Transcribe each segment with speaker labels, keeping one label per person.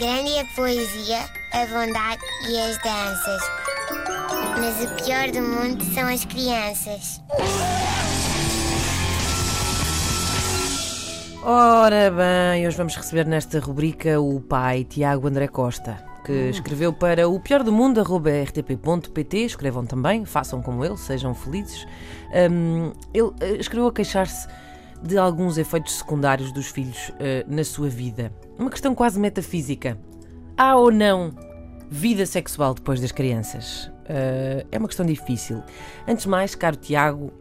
Speaker 1: Grande é a poesia, a bondade e as danças. Mas o pior do mundo são as crianças.
Speaker 2: Ora bem, hoje vamos receber nesta rubrica o pai Tiago André Costa, que escreveu para o pior do mundo, rtp.pt. Escrevam também, façam como ele, sejam felizes. Um, ele eh, escreveu a queixar-se de alguns efeitos secundários dos filhos uh, na sua vida. Uma questão quase metafísica. Há ou não vida sexual depois das crianças? Uh, é uma questão difícil. Antes de mais, caro Tiago,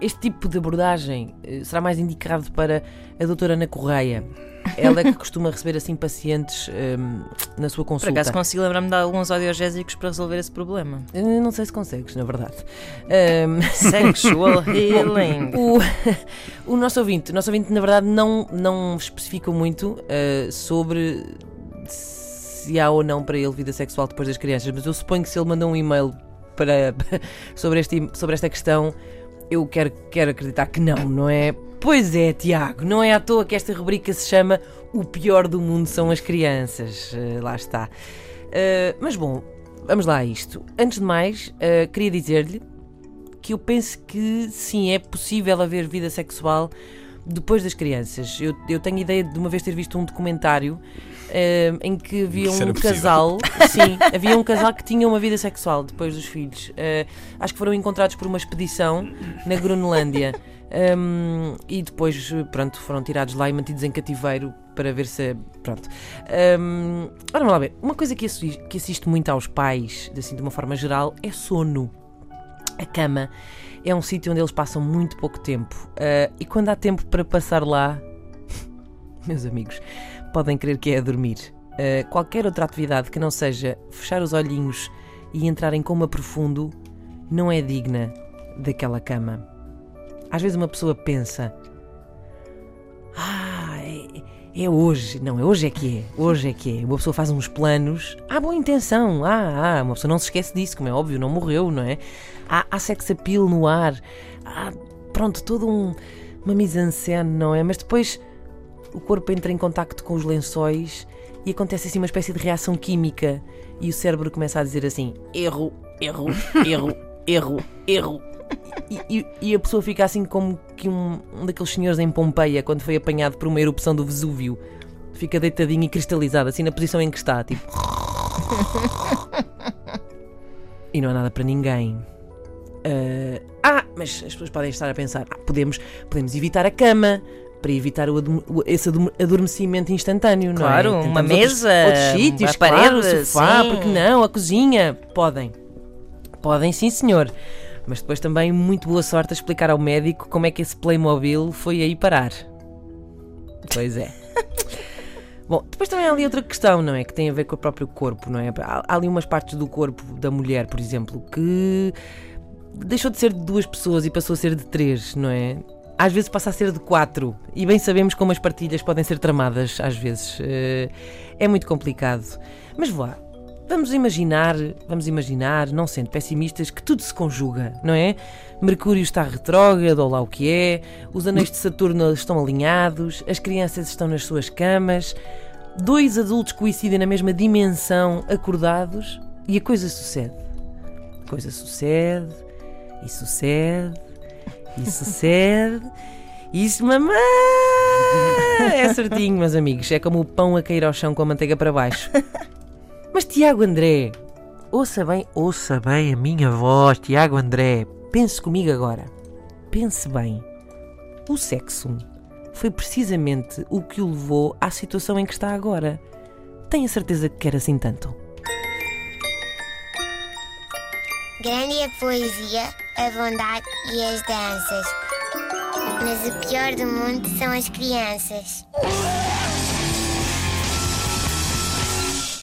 Speaker 2: este tipo de abordagem uh, será mais indicado para a doutora Ana Correia. Ela é que costuma receber assim pacientes um, na sua consulta.
Speaker 3: Por acaso consigo lembrar-me de alguns audiogésicos para resolver esse problema?
Speaker 2: Uh, não sei se consegues, na verdade.
Speaker 3: Um, Sexual healing.
Speaker 2: O, o, nosso ouvinte, o nosso ouvinte, na verdade, não, não especifica muito sobre se há ou não para ele vida sexual depois das crianças, mas eu suponho que se ele mandou um e-mail para, sobre, este, sobre esta questão eu quero, quero acreditar que não, não é? Pois é, Tiago, não é à toa que esta rubrica se chama O pior do mundo são as crianças. Uh, lá está. Uh, mas bom, vamos lá a isto. Antes de mais, uh, queria dizer-lhe que eu penso que sim, é possível haver vida sexual depois das crianças. Eu, eu tenho ideia de uma vez ter visto um documentário uh, em que havia
Speaker 4: Isso
Speaker 2: um casal, sim, havia um casal que tinha uma vida sexual depois dos filhos. Uh, acho que foram encontrados por uma expedição na Groenlândia. Um, e depois, pronto, foram tirados lá e mantidos em cativeiro para ver se. Pronto. Um, ora, vamos lá ver. Uma coisa que assisto, que assisto muito aos pais, assim, de uma forma geral, é sono. A cama é um sítio onde eles passam muito pouco tempo. Uh, e quando há tempo para passar lá, meus amigos, podem crer que é a dormir. Uh, qualquer outra atividade que não seja fechar os olhinhos e entrar em coma profundo não é digna daquela cama. Às vezes uma pessoa pensa: é, hoje. Não, é hoje é que é. Hoje é que é. Uma pessoa faz uns planos. Há boa intenção. Ah, ah, uma pessoa não se esquece disso, como é óbvio, não morreu, não é? Há, há sex appeal no ar. Há, pronto, todo um, uma mise-en-scène, não é? Mas depois o corpo entra em contacto com os lençóis e acontece assim uma espécie de reação química e o cérebro começa a dizer assim: erro, erro, erro, erro, erro. E, e, e, a pessoa fica assim como que um, um, daqueles senhores em Pompeia quando foi apanhado por uma erupção do Vesúvio. Fica deitadinho e cristalizado, assim na posição em que está, tipo. e não há nada para ninguém. Uh, ah, mas as pessoas podem estar a pensar: ah, podemos, podemos evitar a cama, para evitar o esse adormecimento instantâneo,
Speaker 3: claro,
Speaker 2: não é?
Speaker 3: Claro, uma mesa,
Speaker 2: outros, outros sítios,
Speaker 3: a parede,
Speaker 2: claro, o sofá, sim. porque não, a cozinha. Podem. Podem, sim, senhor. Mas depois também muito boa sorte a explicar ao médico como é que esse Playmobil foi aí parar. Pois é. Bom, depois também há ali outra questão, não é? Que tem a ver com o próprio corpo, não é? Há, há ali umas partes do corpo da mulher, por exemplo, que deixou de ser de duas pessoas e passou a ser de três, não é? às vezes passa a ser de quatro. E bem sabemos como as partilhas podem ser tramadas, às vezes. Eh, é muito complicado. Mas vá, vamos imaginar, vamos imaginar, não sendo pessimistas, que tudo se conjuga, não é? Mercúrio está retrógrado, ou lá o que é, os anéis de Saturno estão alinhados, as crianças estão nas suas camas, dois adultos coincidem na mesma dimensão, acordados, e a coisa sucede. A coisa sucede, e sucede, e sucede. Isso, mamãe! É certinho, meus amigos. É como o pão a cair ao chão com a manteiga para baixo. Mas, Tiago André, ouça bem, ouça bem a minha voz, Tiago André. Pense comigo agora. Pense bem. O sexo foi precisamente o que o levou à situação em que está agora. Tenho a certeza que quer assim tanto.
Speaker 1: Grande é a poesia, a bondade e as danças. Mas o pior do mundo são as crianças.